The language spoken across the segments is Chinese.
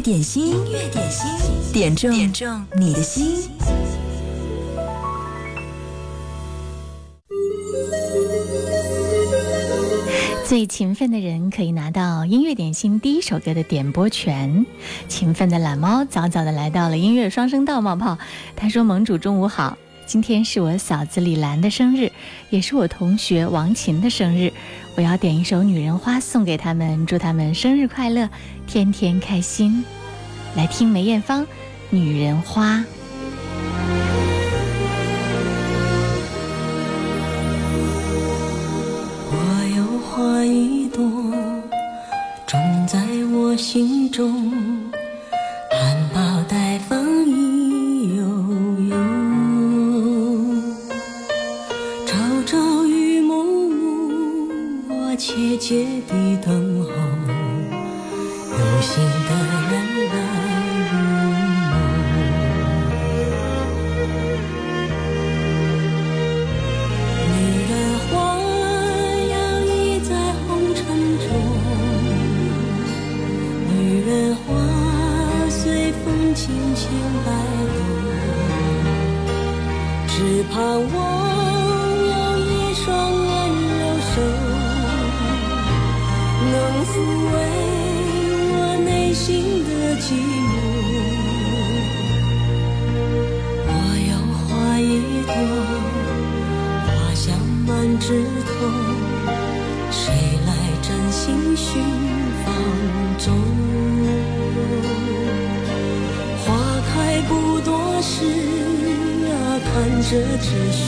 点心，音乐点心，点中点中你的心。最勤奋的人可以拿到音乐点心第一首歌的点播权。勤奋的懒猫早早的来到了音乐双声道冒泡，他说：“盟主中午好。”今天是我嫂子李兰的生日，也是我同学王琴的生日。我要点一首《女人花》送给他们，祝他们生日快乐，天天开心。来听梅艳芳《女人花》。我有花一朵，种在我心中，切切地等候，有心的人来入梦。女人花摇曳在红尘中，女人花随风轻轻摆动，只盼望枝头，谁来真心寻芳踪？花开不多时啊，看着只虚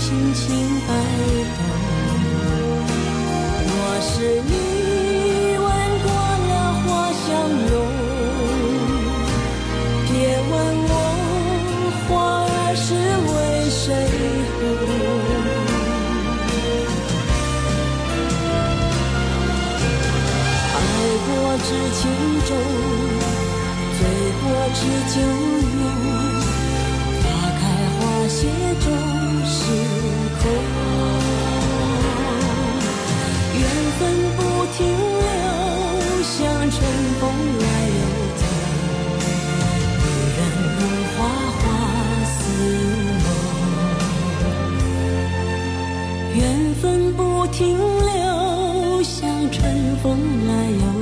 轻轻摆动。我是你。风来又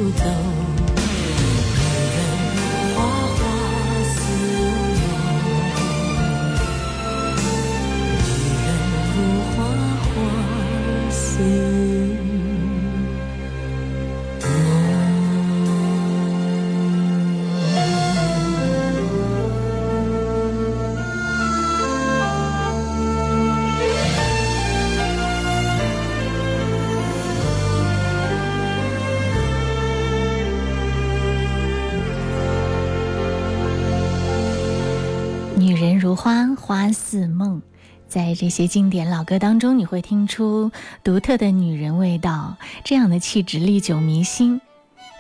在这些经典老歌当中你会听出独特的女人味道这样的气质历久弥新。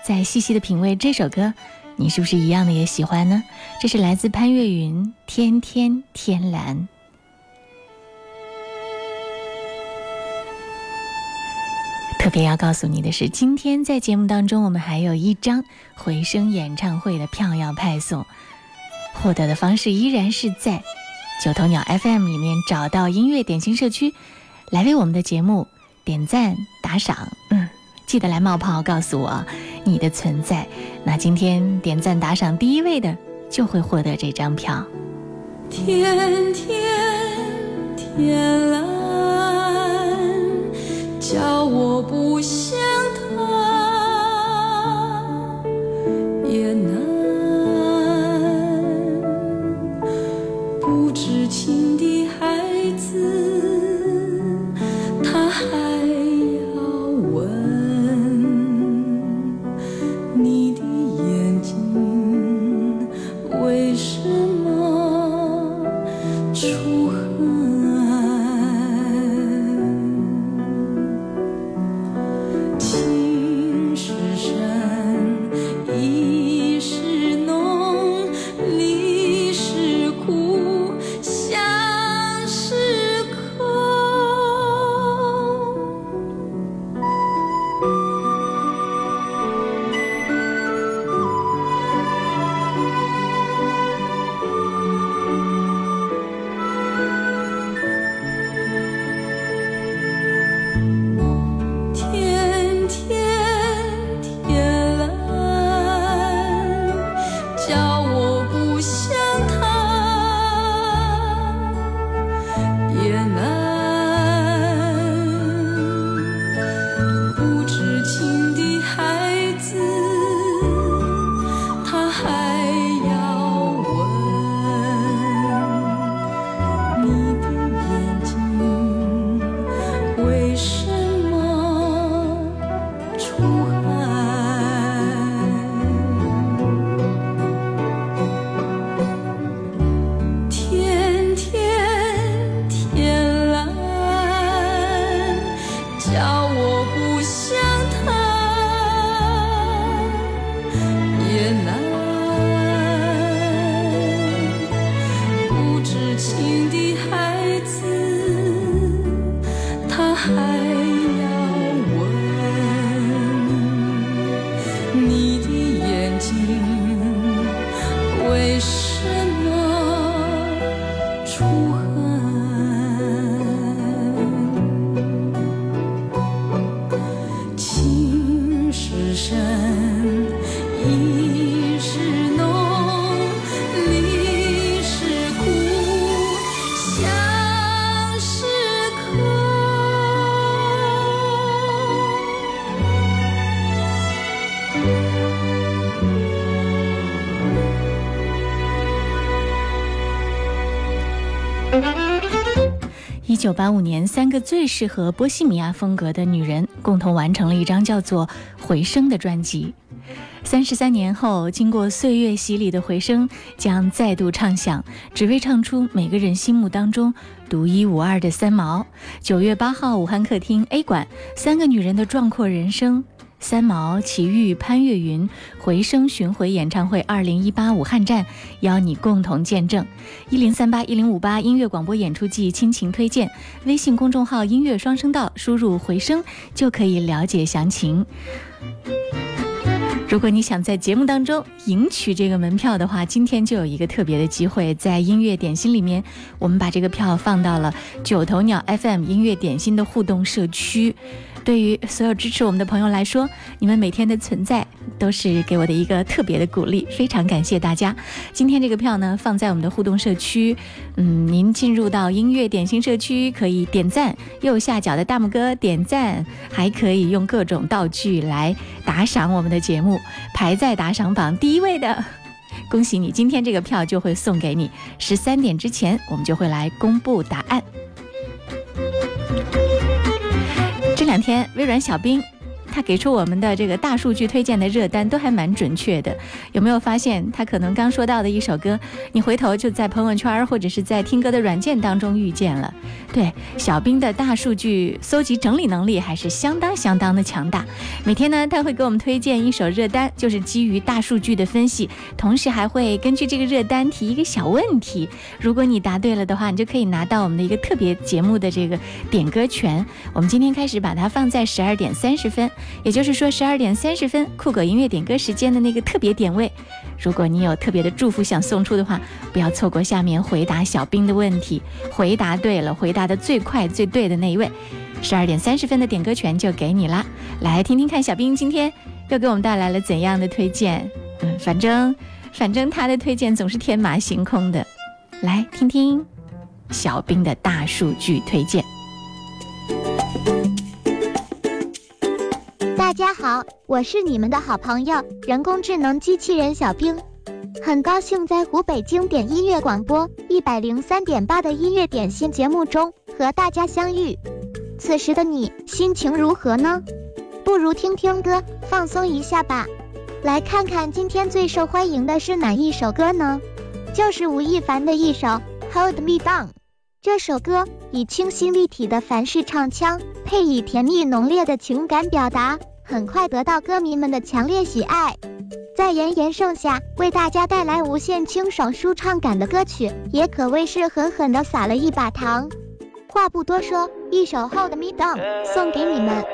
再细细的品味这首歌你是不是一样的也喜欢呢？这是来自潘越云天天天蓝。特别要告诉你的是今天在节目当中我们还有一张回声演唱会的票要派送获得的方式依然是在九头鸟 FM 里面找到音乐点心社区，来为我们的节目点赞打赏。嗯，记得来冒泡告诉我你的存在。那今天点赞打赏第一位的就会获得这张票。天天天蓝，九八五年，三个最适合波西米亚风格的女人共同完成了一张叫做《回声》的专辑。三十三年后，经过岁月洗礼的回声将再度唱响，只为唱出每个人心目当中独一无二的三毛。九月八号，武汉客厅 A 馆，三个女人的壮阔人生。三毛、齐豫、潘越云回声巡回演唱会二零一八武汉站，邀你共同见证。一零三八一零五八音乐广播演出季亲情推荐，微信公众号音乐双声道，输入回声就可以了解详情。如果你想在节目当中赢取这个门票的话，今天就有一个特别的机会，在音乐点心里面，我们把这个票放到了九头鸟 FM 音乐点心的互动社区。对于所有支持我们的朋友来说，你们每天的存在都是给我的一个特别的鼓励，非常感谢大家。今天这个票呢，放在我们的互动社区，嗯，您进入到音乐点心社区可以点赞，右下角的大拇哥点赞，还可以用各种道具来打赏我们的节目，排在打赏榜第一位的。恭喜你，今天这个票就会送给你。十三点之前，我们就会来公布答案。两天，微软小冰他给出我们的这个大数据推荐的热单都还蛮准确的。有没有发现，他可能刚说到的一首歌，你回头就在朋友圈或者是在听歌的软件当中遇见了？对，小兵的大数据搜集整理能力还是相当相当的强大。每天呢，他会给我们推荐一首热单，就是基于大数据的分析，同时还会根据这个热单提一个小问题。如果你答对了的话，你就可以拿到我们的一个特别节目的这个点歌权。我们今天开始把它放在十二点三十分，也就是说十二点三十分酷狗音乐点歌时间的那个特别点位。如果你有特别的祝福想送出的话，不要错过下面回答小兵的问题。回答对了，回答的最快最对的那一位，十二点三十分的点歌权就给你啦。来听听看，小兵今天又给我们带来了怎样的推荐？嗯，反正反正他的推荐总是天马行空的。来听听小兵的大数据推荐。大家好，我是你们的好朋友人工智能机器人小兵，很高兴在湖北经典音乐广播一百零三点八的音乐点心节目中和大家相遇。此时的你心情如何呢？不如听听歌，放松一下吧。来看看今天最受欢迎的是哪一首歌呢？就是吴亦凡的一首《Hold Me Down》。这首歌以清新立体的凡式唱腔，配以甜蜜浓烈的情感表达。很快得到歌迷们的强烈喜爱，在炎炎盛夏为大家带来无限清爽舒畅感的歌曲，也可谓是狠狠的撒了一把糖。话不多说，一首《Hold Me Down》送给你们。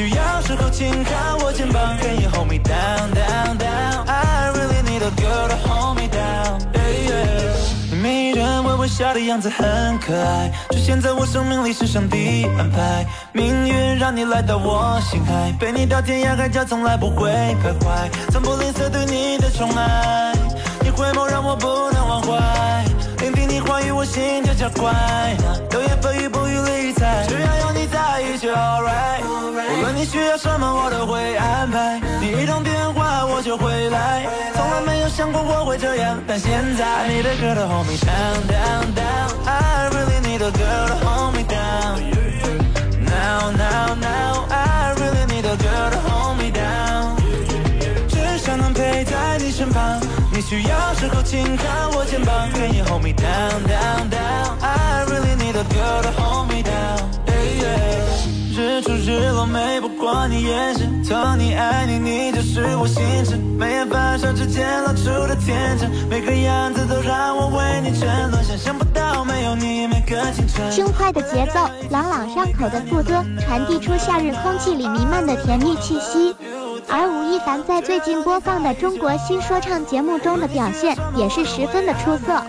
需要时候请靠我肩膀，Can you hold me down down down? I really need a girl to hold me down. Yeah, yeah. 你迷人微微笑的样子很可爱，出现在我生命里是上帝安排，命运让你来到我心海，陪你到天涯海角从来不会徘徊，从不吝啬对你的宠爱，你回眸让我不能忘怀，聆听你话语我心跳加快，流言蜚语不予理睬，只要有一起 alright。无论你需要什么，我都会安排。你一通电话，我就回来。从来没有想过我会这样，但现在。I need a girl to hold me down, down, down. I really need a girl to hold me down. Now, now, now. I really need a girl to hold me down. 只想能陪在你身旁。你需要时候，请靠我肩膀。Can you hold me down, down, down? I really need a girl to hold me down. Yeah, yeah. 日出日落美不过你眼神，疼你爱你，你就是我心神。眉眼繁少之间露出的天真，每个样子都让我为你沉沦。想象不到没有你每个清晨。轻快的节奏，朗朗上口的副歌，传递出夏日空气里弥漫的甜蜜气息。而吴亦凡在最近播放的中国新说唱节目中的表现也是十分的出色。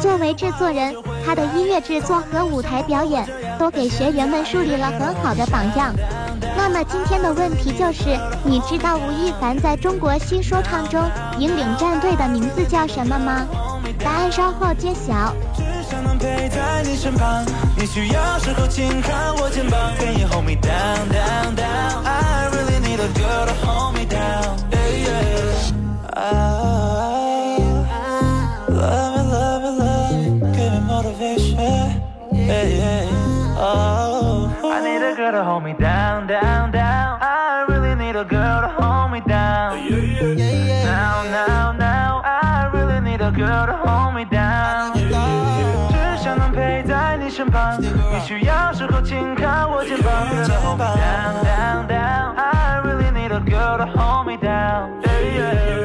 作为制作人，他的音乐制作和舞台表演都给学员们树立了很好的榜样。那么今天的问题就是，你知道吴亦凡在中国新说唱中引领战队的名字叫什么吗？答案稍后揭晓。girl to hold me down, down, down. I really need a girl to hold me down. Now, now, now. I really need a girl to hold me down. 只想能陪在你身旁，你需要时候请靠我肩膀。Down, down, down. I really need a girl to hold me down. Yeah, yeah.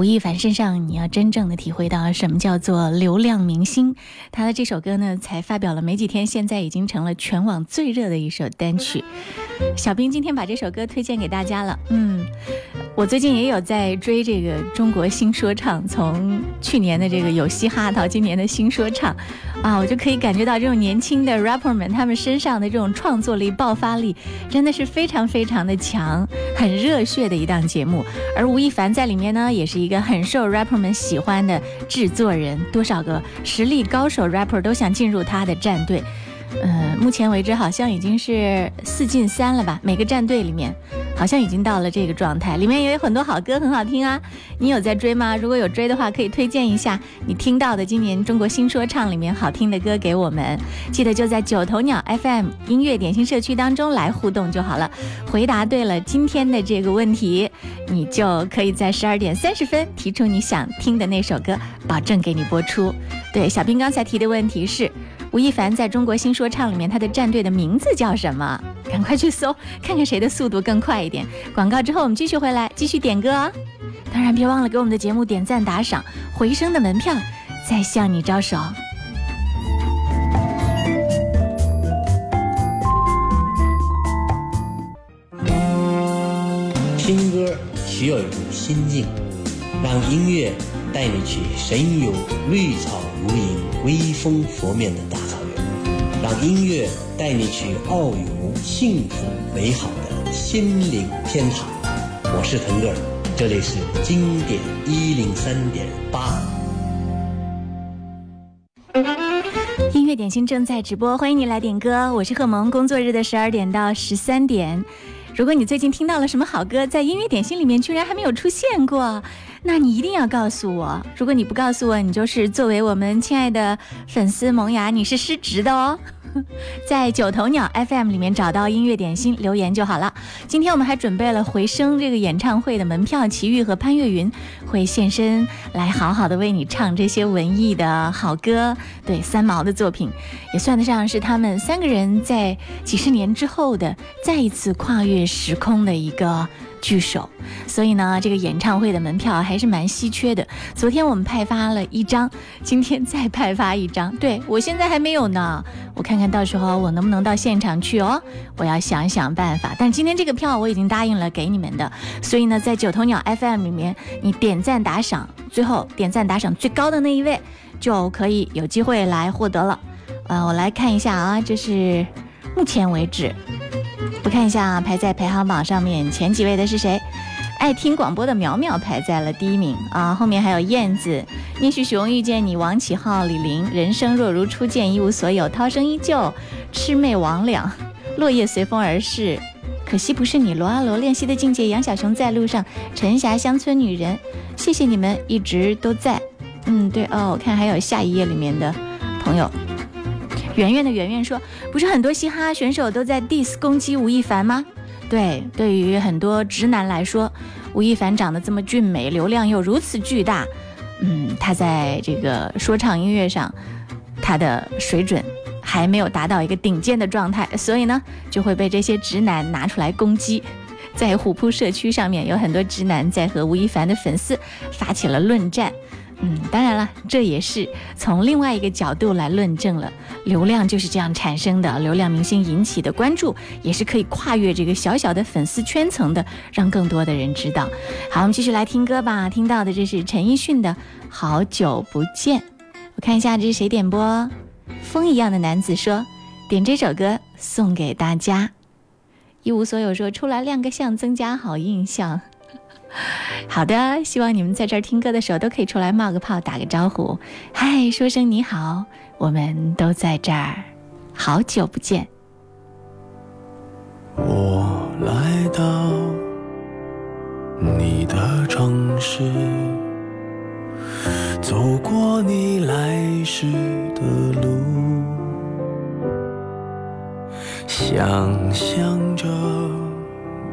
吴亦凡身上，你要真正的体会到什么叫做流量明星。他的这首歌呢，才发表了没几天，现在已经成了全网最热的一首单曲。小兵今天把这首歌推荐给大家了。嗯，我最近也有在追这个中国新说唱，从去年的这个有嘻哈到今年的新说唱，啊，我就可以感觉到这种年轻的 rapper 们他们身上的这种创作力、爆发力，真的是非常非常的强，很热血的一档节目。而吴亦凡在里面呢，也是一个很受 rapper 们喜欢的制作人，多少个实力高手 rapper 都想进入他的战队。嗯，目前为止好像已经是四进三了吧？每个战队里面，好像已经到了这个状态。里面也有很多好歌，很好听啊！你有在追吗？如果有追的话，可以推荐一下你听到的今年中国新说唱里面好听的歌给我们。记得就在九头鸟 FM 音乐点心社区当中来互动就好了。回答对了今天的这个问题，你就可以在十二点三十分提出你想听的那首歌，保证给你播出。对，小兵刚才提的问题是。吴亦凡在中国新说唱里面，他的战队的名字叫什么？赶快去搜，看看谁的速度更快一点。广告之后，我们继续回来，继续点歌哦。当然，别忘了给我们的节目点赞打赏，回声的门票在向你招手。听歌需要一种心境，让音乐带你去神游绿草。如茵微风拂面的大草原，让音乐带你去遨游幸福美好的心灵天堂。我是腾格尔，这里是经典一零三点八。音乐点心正在直播，欢迎你来点歌。我是贺萌，工作日的十二点到十三点。如果你最近听到了什么好歌，在音乐点心里面居然还没有出现过。那你一定要告诉我，如果你不告诉我，你就是作为我们亲爱的粉丝萌芽，你是失职的哦。在九头鸟 FM 里面找到音乐点心留言就好了。今天我们还准备了回声这个演唱会的门票，齐豫和潘越云会现身来好好的为你唱这些文艺的好歌。对，三毛的作品也算得上是他们三个人在几十年之后的再一次跨越时空的一个。聚首，所以呢，这个演唱会的门票还是蛮稀缺的。昨天我们派发了一张，今天再派发一张。对我现在还没有呢，我看看到时候我能不能到现场去哦。我要想想办法。但今天这个票我已经答应了给你们的，所以呢，在九头鸟 FM 里面，你点赞打赏，最后点赞打赏最高的那一位就可以有机会来获得了。呃，我来看一下啊，这是目前为止。我看一下啊，排在排行榜上面前几位的是谁？爱听广播的苗苗排在了第一名啊，后面还有燕子、聂旭雄、遇见你、王启浩、李玲、人生若如初见、一无所有、涛声依旧、魑魅魍魉、落叶随风而逝、可惜不是你、罗阿罗练习的境界、杨小熊在路上、陈霞乡村女人，谢谢你们一直都在。嗯，对哦，我看还有下一页里面的朋友。圆圆的圆圆说：“不是很多嘻哈选手都在 diss 攻击吴亦凡吗？对，对于很多直男来说，吴亦凡长得这么俊美，流量又如此巨大，嗯，他在这个说唱音乐上，他的水准还没有达到一个顶尖的状态，所以呢，就会被这些直男拿出来攻击。在虎扑社区上面，有很多直男在和吴亦凡的粉丝发起了论战。”嗯，当然了，这也是从另外一个角度来论证了，流量就是这样产生的。流量明星引起的关注，也是可以跨越这个小小的粉丝圈层的，让更多的人知道。好，我们继续来听歌吧。听到的这是陈奕迅的《好久不见》，我看一下这是谁点播。风一样的男子说，点这首歌送给大家。一无所有说出来亮个相，增加好印象。好的，希望你们在这儿听歌的时候都可以出来冒个泡，打个招呼，嗨，说声你好，我们都在这儿，好久不见。我来到你的城市，走过你来时的路，想象着。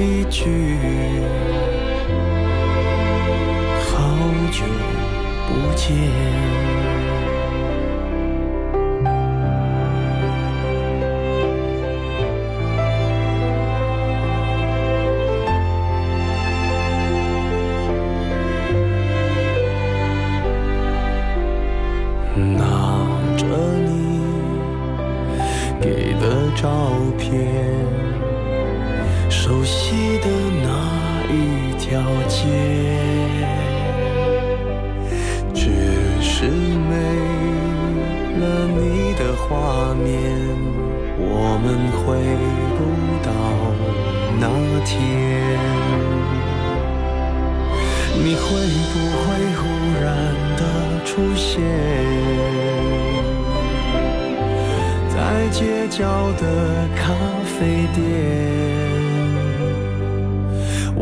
一句，好久不见。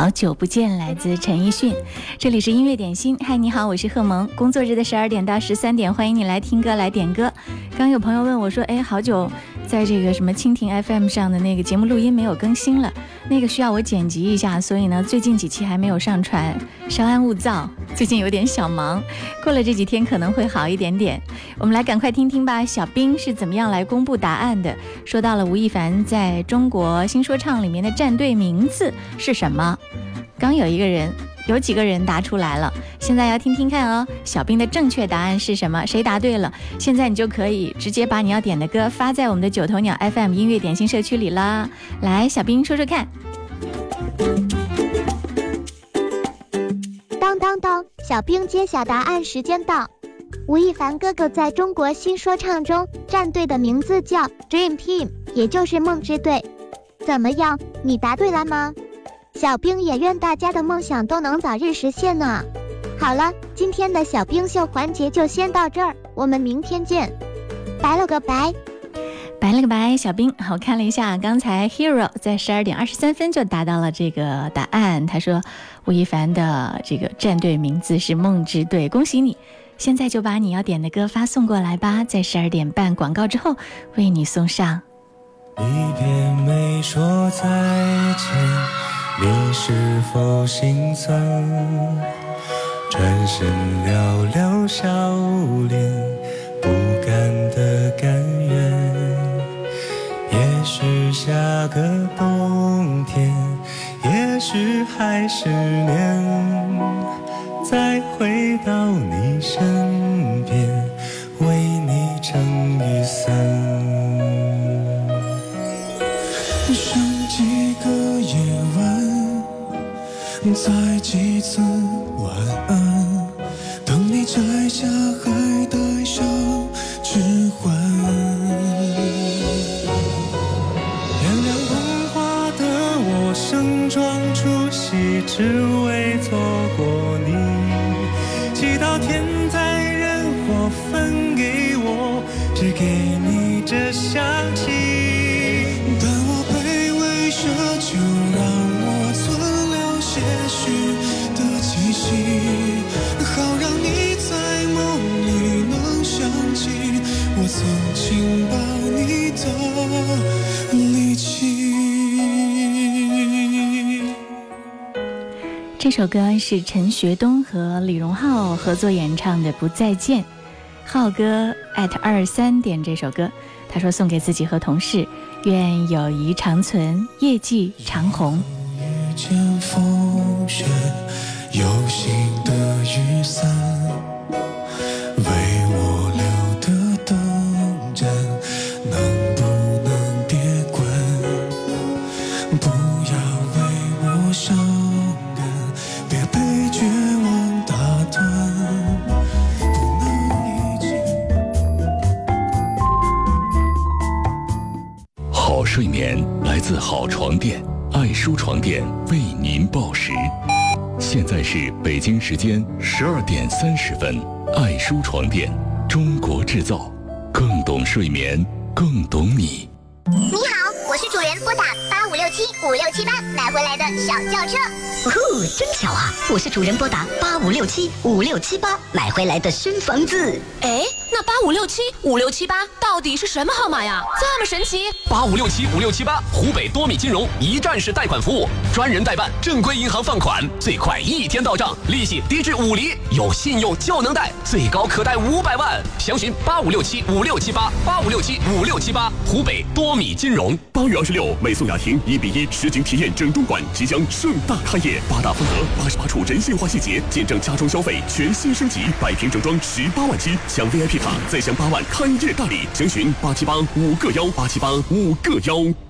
好久不见，来自陈奕迅。这里是音乐点心，嗨，你好，我是贺萌。工作日的十二点到十三点，欢迎你来听歌，来点歌。刚有朋友问我说，哎，好久在这个什么蜻蜓 FM 上的那个节目录音没有更新了，那个需要我剪辑一下，所以呢，最近几期还没有上传，稍安勿躁。最近有点小忙，过了这几天可能会好一点点。我们来赶快听听吧，小兵是怎么样来公布答案的？说到了吴亦凡在中国新说唱里面的战队名字是什么？刚有一个人，有几个人答出来了，现在要听听看哦。小兵的正确答案是什么？谁答对了？现在你就可以直接把你要点的歌发在我们的九头鸟 FM 音乐点心社区里啦。来，小兵说说看。小兵揭晓答案时间到。吴亦凡哥哥在中国新说唱中战队的名字叫 Dream Team，也就是梦之队。怎么样，你答对了吗？小兵也愿大家的梦想都能早日实现呢。好了，今天的小兵秀环节就先到这儿，我们明天见，拜了个拜。拜了个拜，小兵。我看了一下，刚才 Hero 在十二点二十三分就答到了这个答案。他说吴亦凡的这个战队名字是梦之队，恭喜你！现在就把你要点的歌发送过来吧，在十二点半广告之后为你送上。一遍没说再见，你是否心酸？转身寥寥笑脸，不甘的甘愿。也许下个冬，是还是年，再回到你身边，为你撑雨伞。剩几个夜晚，再几次盛装出席只为错过你。祈祷天灾人祸分给我只给你这香气。首歌是陈学冬和李荣浩合作演唱的《不再见》。浩哥艾特二三点这首歌，他说送给自己和同事，愿友谊长存，业绩长虹。遇见风雪，有心的雨伞，来自好床垫，爱舒床垫为您报时。现在是北京时间十二点三十分。爱舒床垫，中国制造，更懂睡眠，更懂你。你好，我是主人拨打七五六七八买回来的小轿车。哦吼，真巧啊！我是主人拨打八五六七五六七八买回来的新房子。哎，那八五六七五六七八到底是什么号码呀？这么神奇！八五六七五六七八，湖北多米金融一站式贷款服务，专人代办，正规银行放款，最快一天到账，利息低至五厘，有信用就能贷，最高可贷五百万。详询八五六七五六七八八五六七五六七八，湖北多米金融。八月二十六，美颂雅婷一比一实景体验整装馆即将盛大开业，八大风格，八十八处人性化细节，见证家装消费全新升级，百平整装十八万起，抢 VIP 卡再享八万开业大礼，详询八七八五个幺八七八五个幺。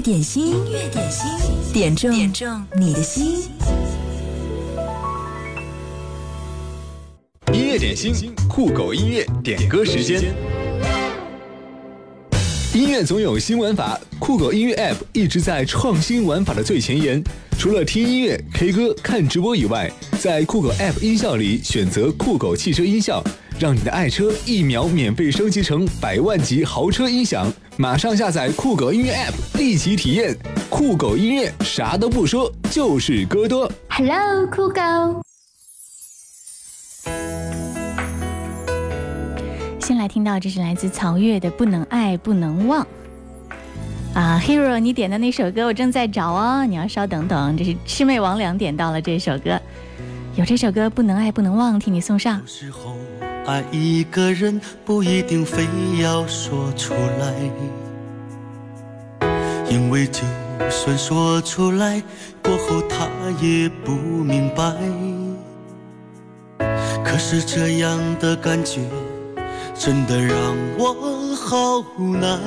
点心，音乐点心，点中点中你的心。音乐点心，酷狗音乐点歌时间。音乐总有新玩法，酷狗音乐 App 一直在创新玩法的最前沿。除了听音乐、K 歌、看直播以外，在酷狗 App 音效里选择酷狗汽车音效，让你的爱车一秒免费升级成百万级豪车音响。马上下载酷狗音乐 App，立即体验酷狗音乐，啥都不说，就是歌多。Hello，酷狗。先来听到，这是来自曹越的《不能爱不能忘》啊，Hero，你点的那首歌我正在找哦，你要稍等等。这是魑魅魍魉点到了这首歌，有这首歌《不能爱不能忘》，替你送上。爱一个人不一定非要说出来，因为就算说出来，过后他也不明白。可是这样的感觉真的让我好无奈，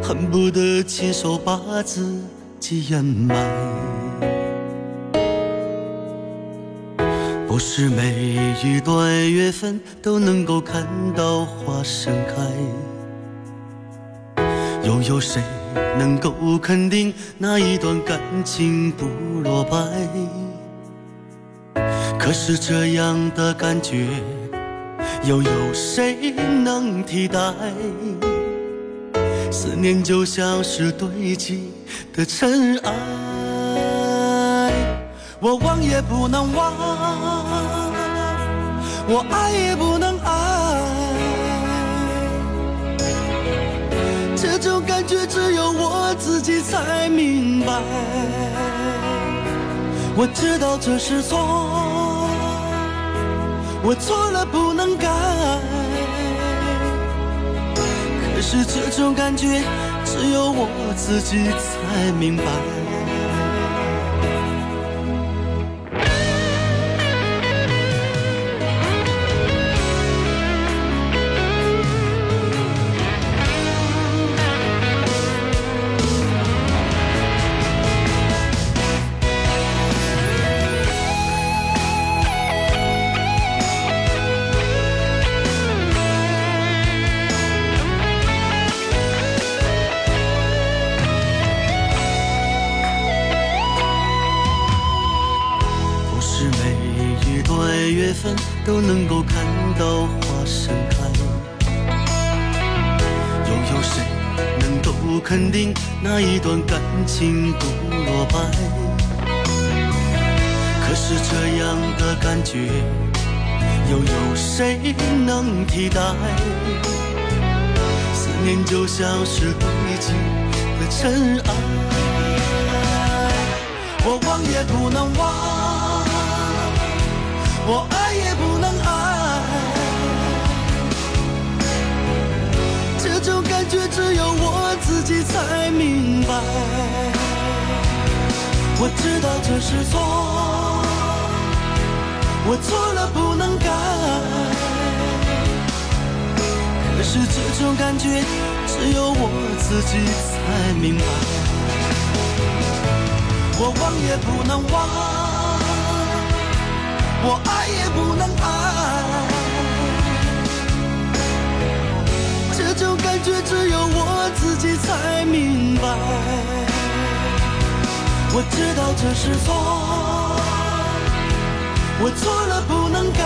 恨不得亲手把自己掩埋。不是每一段缘分都能够看到花盛开，又有谁能够肯定那一段感情不落败？可是这样的感觉，又有谁能替代？思念就像是堆积的尘埃。我忘也不能忘，我爱也不能爱，这种感觉只有我自己才明白。我知道这是错，我错了不能改，可是这种感觉只有我自己才明白。期待？思念就像是堆积的尘埃，我忘也不能忘，我爱也不能爱，这种感觉只有我自己才明白。我知道这是错，我错了不能是这种感觉只有我自己才明白。我忘也不能忘，我爱也不能爱，这种感觉只有我自己才明白。我知道这是错，我错了不能改。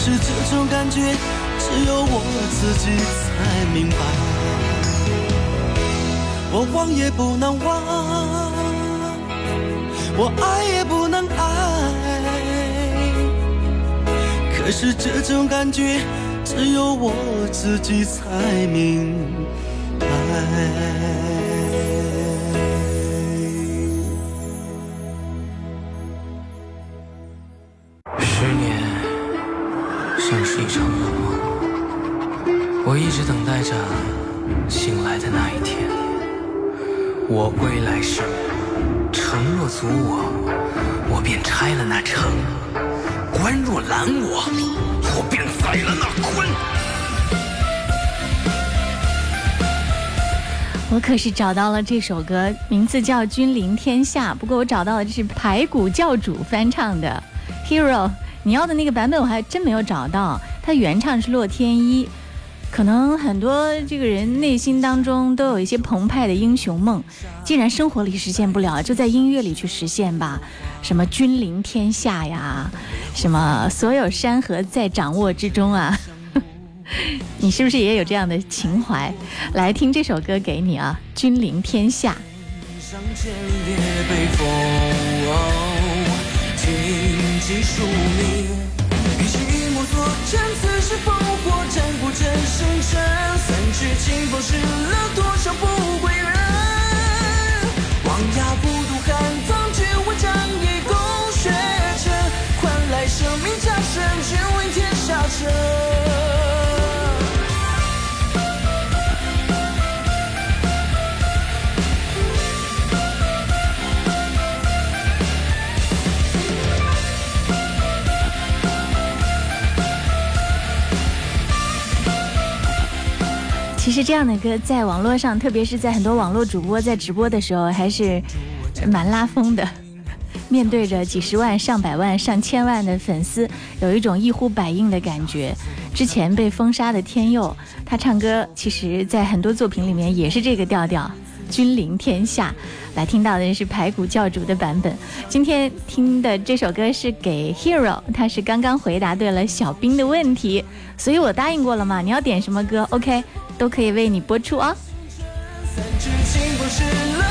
是这种感觉只有我自己才明白。我忘也不能忘，我爱也不能爱。可是这种感觉只有我自己才明白。我归来时，城若阻我，我便拆了那城；关若拦我，我便宰了那关。我可是找到了这首歌，名字叫《君临天下》。不过我找到的是排骨教主翻唱的《Hero》，你要的那个版本我还真没有找到。它原唱是洛天依，可能很多这个人内心当中都有一些澎湃的英雄梦，既然生活里实现不了，就在音乐里去实现吧。什么君临天下呀，什么所有山河在掌握之中啊。你是不是也有这样的情怀？来听这首歌给你啊，《君临天下》。上千列北风，荆棘树密，与其莫作战，此时烽战鼓震星辰，三尺清风湿了多少不归人。王牙不渡寒藏，只为仗义共雪尘，换来生命加身，君为天下城。是这样的歌在网络上，特别是在很多网络主播在直播的时候，还是蛮拉风的。面对着几十万、上百万、上千万的粉丝，有一种一呼百应的感觉。之前被封杀的天佑，他唱歌其实，在很多作品里面也是这个调调，君临天下。来听到的是排骨教主的版本。今天听的这首歌是给 Hero，他是刚刚回答对了小兵的问题，所以我答应过了嘛，你要点什么歌，OK，都可以为你播出哦。三尺清风湿了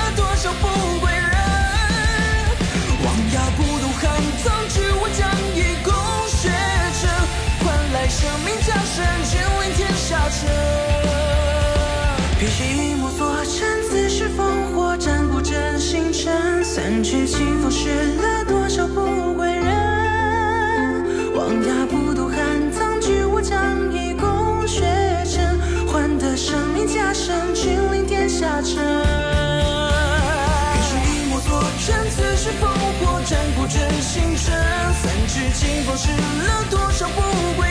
三尺清风湿了多少不归人？王牙不渡寒藏，只为仗义共雪尘，换得生命加身，君临天下城。别急莫作战，此时烽火战不真星辰，三尺清风湿了多少不归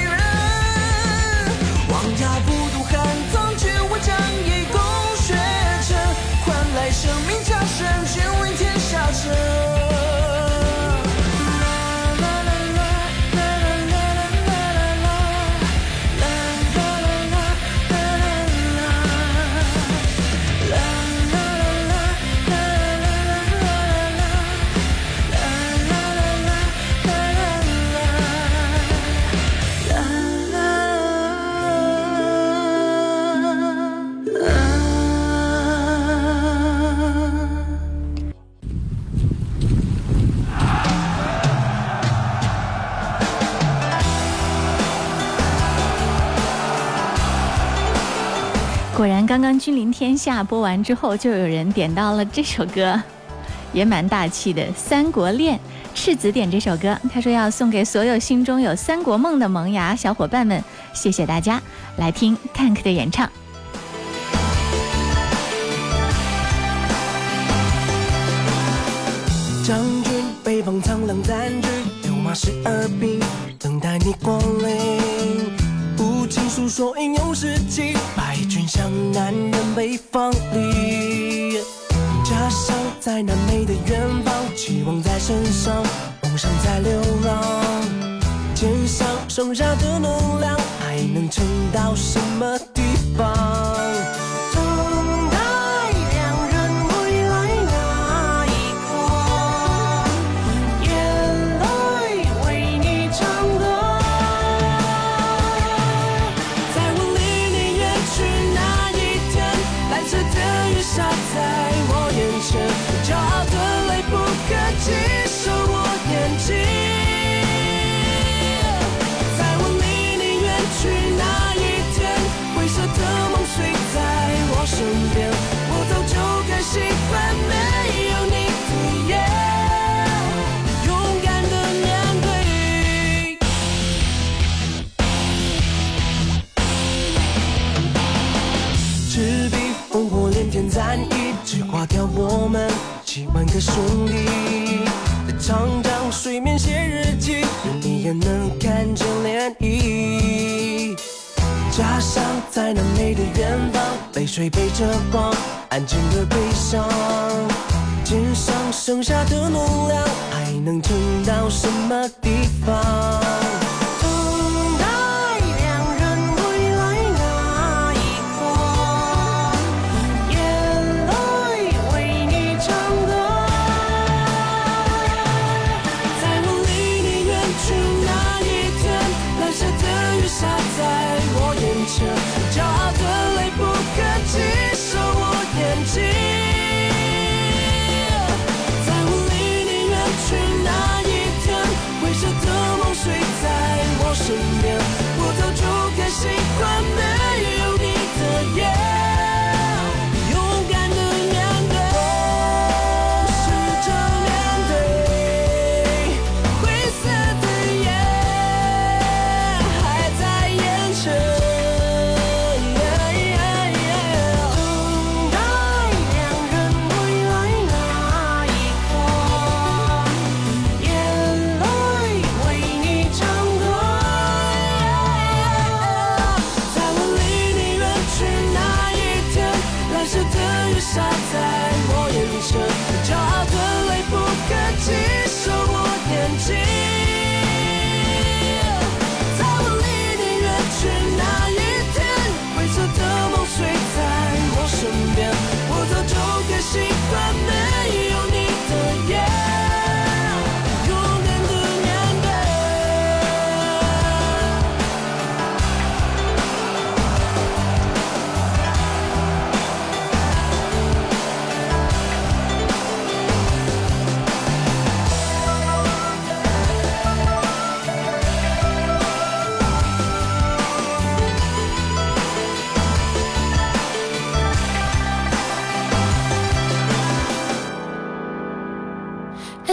刚刚《君临天下》播完之后，就有人点到了这首歌，也蛮大气的，《三国恋》。赤子点这首歌，他说要送给所有心中有三国梦的萌芽小伙伴们，谢谢大家，来听 Tank 的演唱。将军，北方苍狼占据，六马十二兵，等待你光临。情诉说英勇事迹，白军向南人北方里。家乡在南美的远方，期望在身上，梦想在流浪。肩上剩下的能量，还能撑到什么地方？我们几万个兄弟。在长江水面写日记，你也能看见涟漪。家乡在那美的远方，泪水背着光，安静而悲伤。肩上剩下的能量，还能撑到什么地方？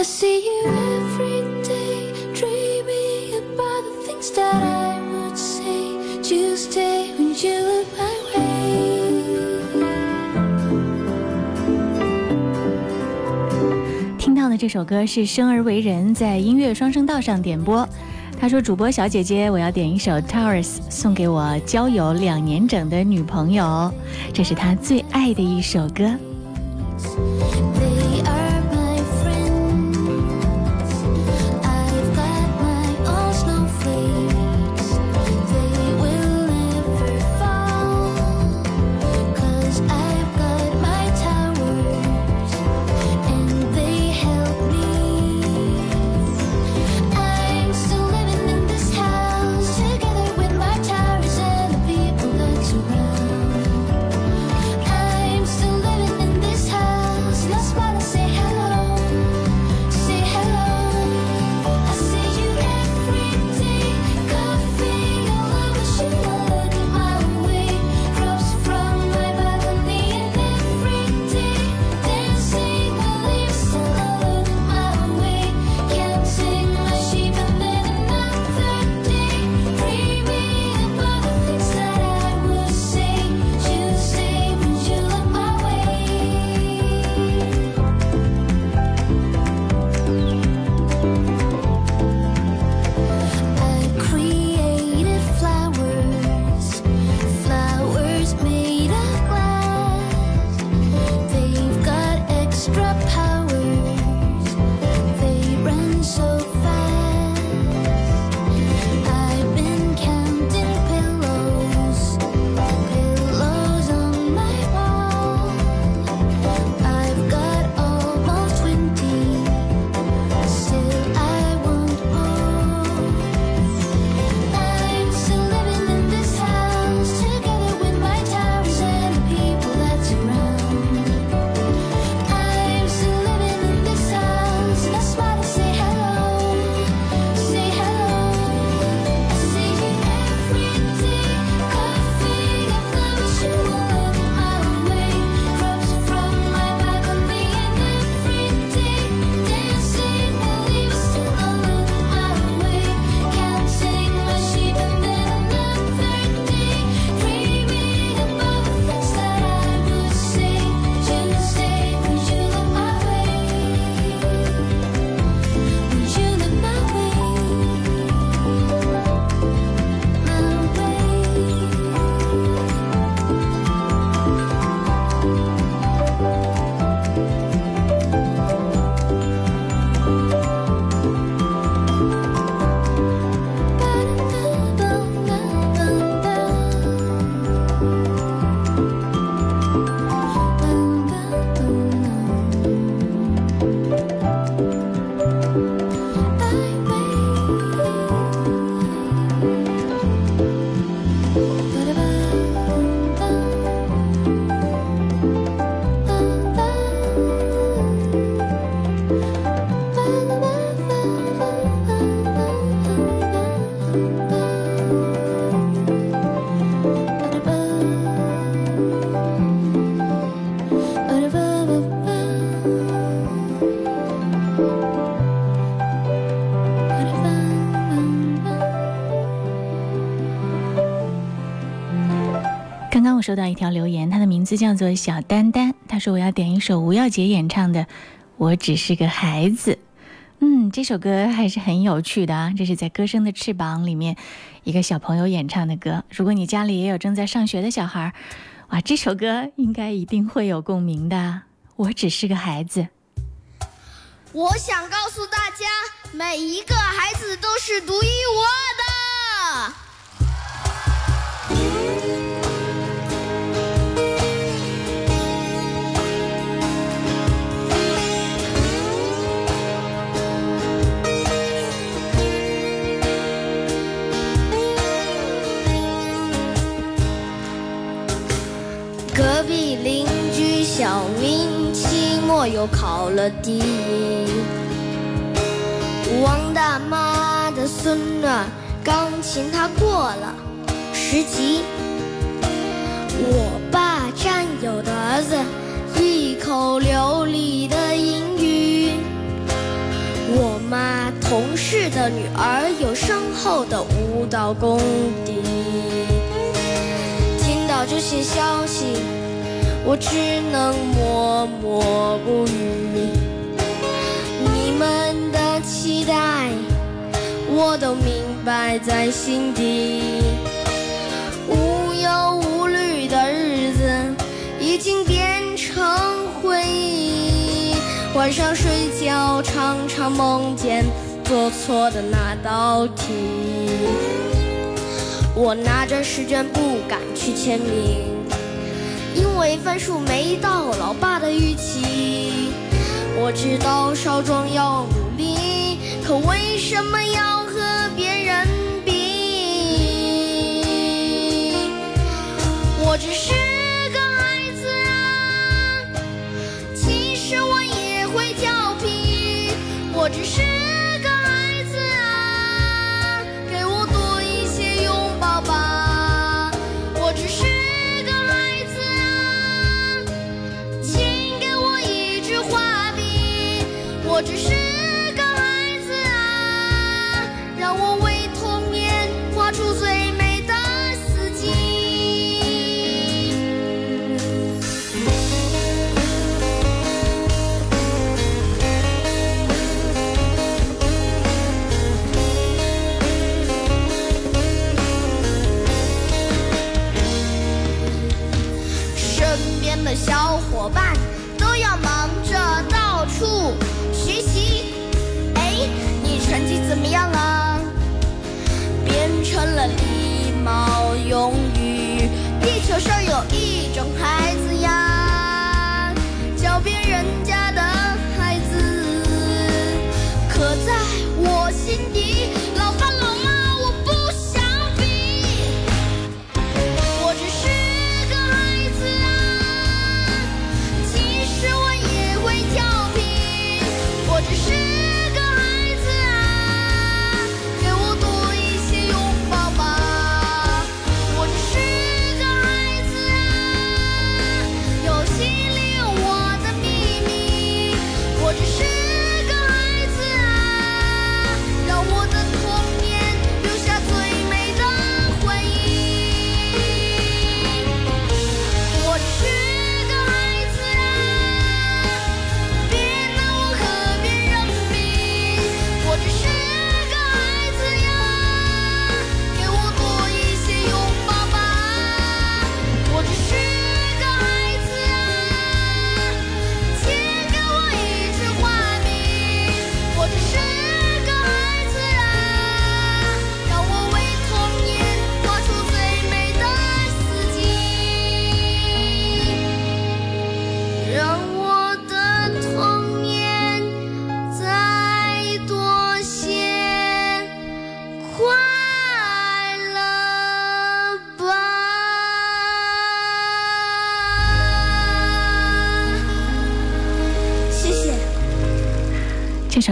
See you every day, dreaming about the things that I would say. Tuesday when you look my way. 听到的这首歌是《生而为人》在音乐双声道上点播。他说：“主播小姐姐，我要点一首《Towers》送给我交友两年整的女朋友，这是他最爱的一首歌。”收到一条留言，他的名字叫做小丹丹，他说我要点一首吴耀杰演唱的《我只是个孩子》。嗯，这首歌还是很有趣的啊，这是在《歌声的翅膀》里面一个小朋友演唱的歌。如果你家里也有正在上学的小孩，哇，这首歌应该一定会有共鸣的。我只是个孩子。我想告诉大家，每一个孩子都是独一无二的。隔壁邻居小明期末又考了第一，王大妈的孙女钢琴她过了十级，我爸战友的儿子一口流利的英语，我妈同事的女儿有深厚的舞蹈功底。听到这些消息，我只能默默不语。你们的期待，我都明白在心底。无忧无虑的日子已经变成回忆，晚上睡觉常常梦见做错的那道题。我拿着试卷不敢去签名，为分数没到老爸的预期。我知道少壮要努力，可为什么要和别人比？我只是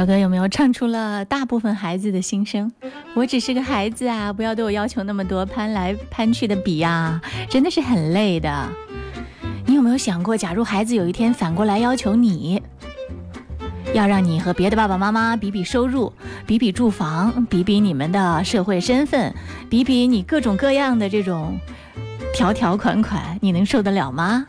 小哥有没有唱出了大部分孩子的心声？我只是个孩子啊，不要对我要求那么多，攀来攀去的比呀、真的是很累的。你有没有想过，假如孩子有一天反过来要求你，要让你和别的爸爸妈妈比比收入，比比住房，比比你们的社会身份，比比你各种各样的这种条条款款，你能受得了吗？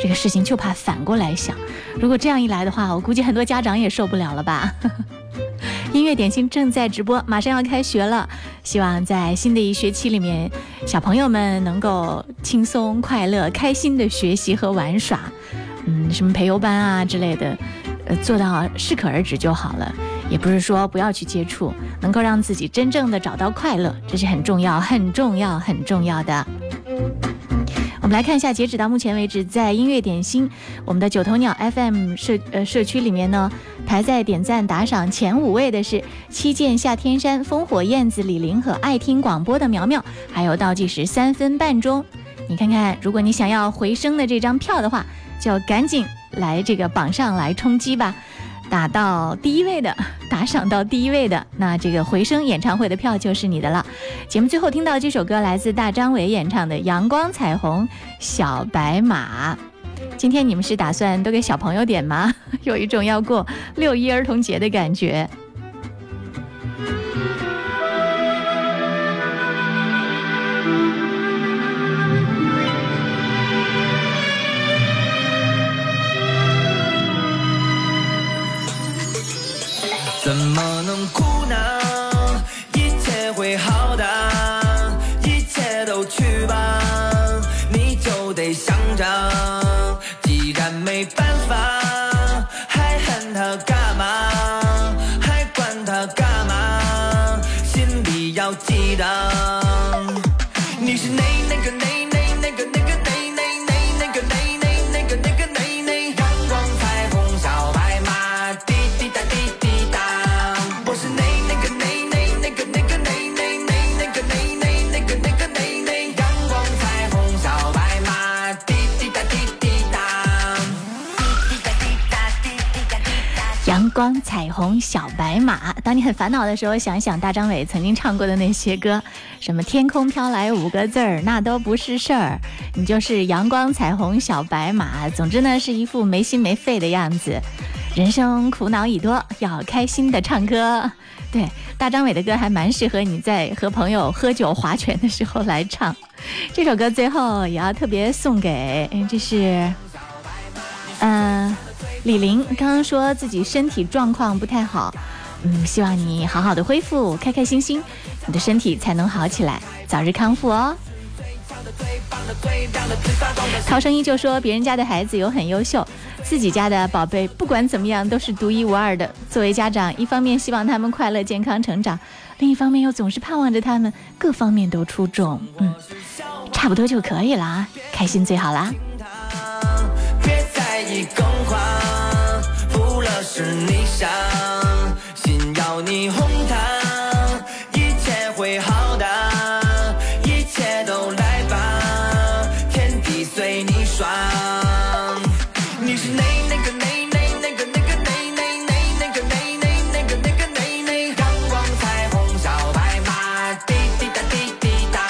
这个事情就怕反过来想，如果这样一来的话，我估计很多家长也受不了了吧。音乐点心正在直播，马上要开学了，希望在新的一学期里面，小朋友们能够轻松、快乐、开心的学习和玩耍。嗯，什么培优班啊之类的，呃，做到适可而止就好了。也不是说不要去接触，能够让自己真正的找到快乐，这是很重要、很重要、很重要的。我们来看一下，截止到目前为止，在音乐点心我们的九头鸟 FM 社呃社区里面呢，排在点赞打赏前五位的是七剑下天山、烽火燕子李林和爱听广播的苗苗，还有倒计时三分半钟。你看看，如果你想要回声的这张票的话，就赶紧来这个榜上来冲击吧。打到第一位的，打赏到第一位的，那这个回声演唱会的票就是你的了。节目最后听到这首歌来自大张伟演唱的《阳光彩虹小白马》。今天你们是打算都给小朋友点吗？有一种要过六一儿童节的感觉。光彩虹小白马。当你很烦恼的时候，想一想大张伟曾经唱过的那些歌，什么“天空飘来五个字儿”，那都不是事儿，你就是阳光彩虹小白马。总之呢，是一副没心没肺的样子。人生苦恼已多，要开心的唱歌。对，大张伟的歌还蛮适合你在和朋友喝酒划拳的时候来唱。这首歌最后也要特别送给，这是，李玲刚刚说自己身体状况不太好，嗯，希望你好好的恢复，开开心心，你的身体才能好起来，早日康复哦。陶生依就说别人家的孩子有很优秀，自己家的宝贝不管怎么样都是独一无二的。作为家长，一方面希望他们快乐健康成长，另一方面又总是盼望着他们各方面都出众。嗯，差不多就可以啦，开心最好啦。别在意更换，负了是你伤，心要你哄他，一切会好的，一切都来吧，天地随你爽。你是那那个那那那个那个那那那那个那那那个那个那那阳光彩虹小白马，滴滴答滴滴答，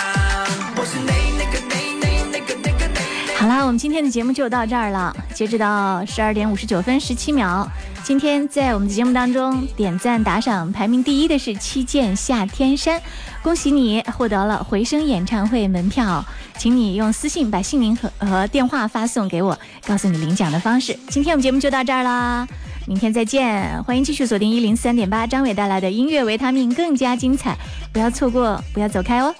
我是那那个那那那个那个那。好啦，我们今天的节目就到这儿了。截止到十二点五十九分十七秒，今天在我们的节目当中点赞打赏排名第一的是七剑下天山，恭喜你获得了回声演唱会门票，请你用私信把姓名和和电话发送给我，告诉你领奖的方式。今天我们节目就到这儿啦，明天再见，欢迎继续锁定一零三点八张伟带来的音乐维他命更加精彩，不要错过，不要走开哦。